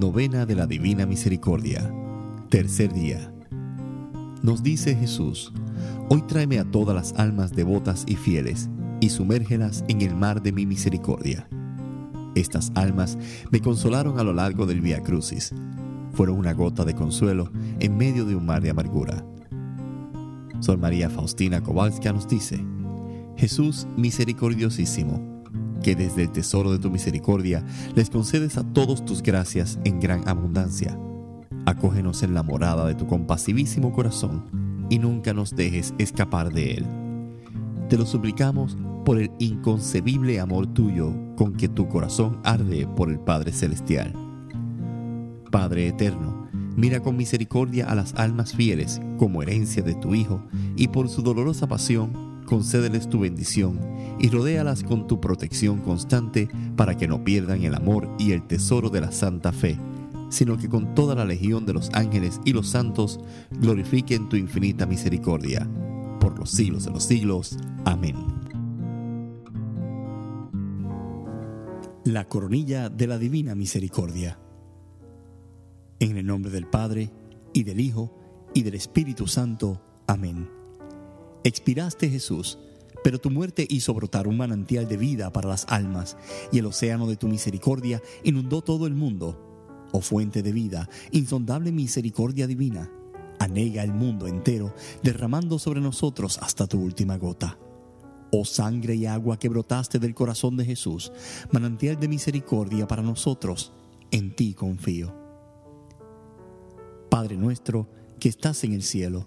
Novena de la Divina Misericordia. Tercer día. Nos dice Jesús, hoy tráeme a todas las almas devotas y fieles y sumérgelas en el mar de mi misericordia. Estas almas me consolaron a lo largo del Via Crucis. Fueron una gota de consuelo en medio de un mar de amargura. Sor María Faustina Kowalska nos dice, Jesús misericordiosísimo, que desde el tesoro de tu misericordia les concedes a todos tus gracias en gran abundancia. Acógenos en la morada de tu compasivísimo corazón y nunca nos dejes escapar de él. Te lo suplicamos por el inconcebible amor tuyo con que tu corazón arde por el Padre Celestial. Padre Eterno, mira con misericordia a las almas fieles como herencia de tu Hijo y por su dolorosa pasión concédeles tu bendición y rodéalas con tu protección constante para que no pierdan el amor y el tesoro de la santa fe, sino que con toda la legión de los ángeles y los santos glorifiquen tu infinita misericordia. Por los siglos de los siglos. Amén. La coronilla de la Divina Misericordia. En el nombre del Padre, y del Hijo, y del Espíritu Santo. Amén. Expiraste Jesús, pero tu muerte hizo brotar un manantial de vida para las almas, y el océano de tu misericordia inundó todo el mundo. Oh fuente de vida, insondable misericordia divina, anega el mundo entero, derramando sobre nosotros hasta tu última gota. Oh sangre y agua que brotaste del corazón de Jesús, manantial de misericordia para nosotros, en ti confío. Padre nuestro, que estás en el cielo,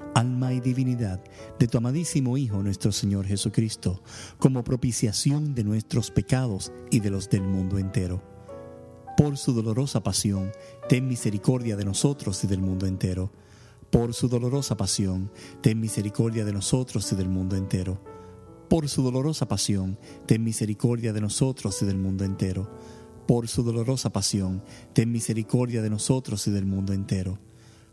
alma y divinidad de tu amadísimo Hijo nuestro Señor Jesucristo, como propiciación de nuestros pecados y de los del mundo entero. Por su dolorosa pasión, ten misericordia de nosotros y del mundo entero. Por su dolorosa pasión, ten misericordia de nosotros y del mundo entero. Por su dolorosa pasión, ten misericordia de nosotros y del mundo entero. Por su dolorosa pasión, ten misericordia de nosotros y del mundo entero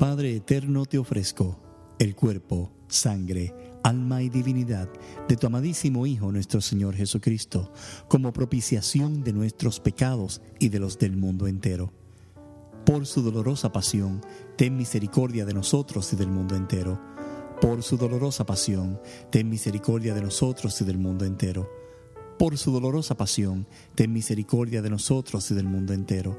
Padre eterno, te ofrezco el cuerpo, sangre, alma y divinidad de tu amadísimo Hijo nuestro Señor Jesucristo, como propiciación de nuestros pecados y de los del mundo entero. Por su dolorosa pasión, ten misericordia de nosotros y del mundo entero. Por su dolorosa pasión, ten misericordia de nosotros y del mundo entero. Por su dolorosa pasión, ten misericordia de nosotros y del mundo entero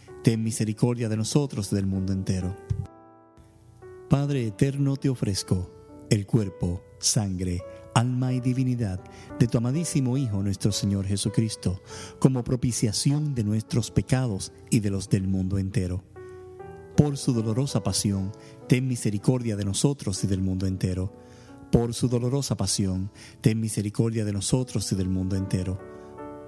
ten misericordia de nosotros y del mundo entero. Padre eterno, te ofrezco el cuerpo, sangre, alma y divinidad de tu amadísimo Hijo nuestro Señor Jesucristo, como propiciación de nuestros pecados y de los del mundo entero. Por su dolorosa pasión, ten misericordia de nosotros y del mundo entero. Por su dolorosa pasión, ten misericordia de nosotros y del mundo entero.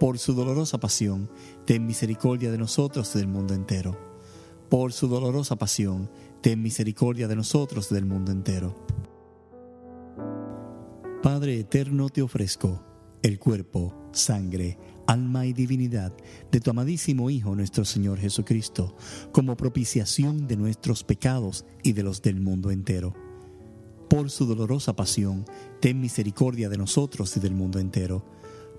Por su dolorosa pasión, ten misericordia de nosotros y del mundo entero. Por su dolorosa pasión, ten misericordia de nosotros y del mundo entero. Padre eterno, te ofrezco el cuerpo, sangre, alma y divinidad de tu amadísimo Hijo nuestro Señor Jesucristo, como propiciación de nuestros pecados y de los del mundo entero. Por su dolorosa pasión, ten misericordia de nosotros y del mundo entero.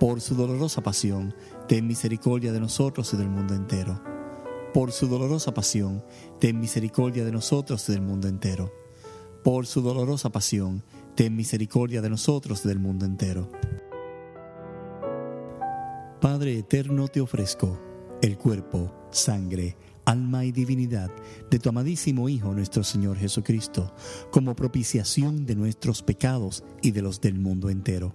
Por su dolorosa pasión, ten misericordia de nosotros y del mundo entero. Por su dolorosa pasión, ten misericordia de nosotros y del mundo entero por su dolorosa pasión, ten misericordia de nosotros y del mundo entero. Padre eterno, te ofrezco el cuerpo, sangre, alma y divinidad de tu amadísimo Hijo nuestro Señor Jesucristo, como propiciación de nuestros pecados y de los del mundo entero.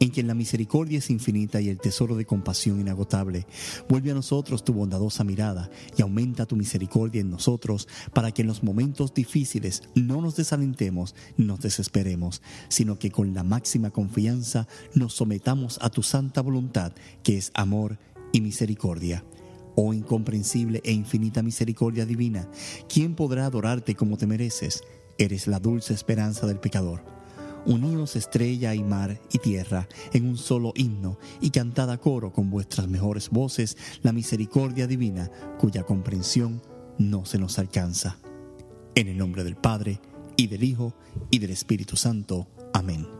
en quien la misericordia es infinita y el tesoro de compasión inagotable, vuelve a nosotros tu bondadosa mirada y aumenta tu misericordia en nosotros para que en los momentos difíciles no nos desalentemos nos desesperemos, sino que con la máxima confianza nos sometamos a tu santa voluntad, que es amor y misericordia. Oh incomprensible e infinita misericordia divina, ¿quién podrá adorarte como te mereces? Eres la dulce esperanza del pecador. Uníos estrella y mar y tierra en un solo himno y cantad a coro con vuestras mejores voces la misericordia divina cuya comprensión no se nos alcanza. En el nombre del Padre, y del Hijo, y del Espíritu Santo. Amén.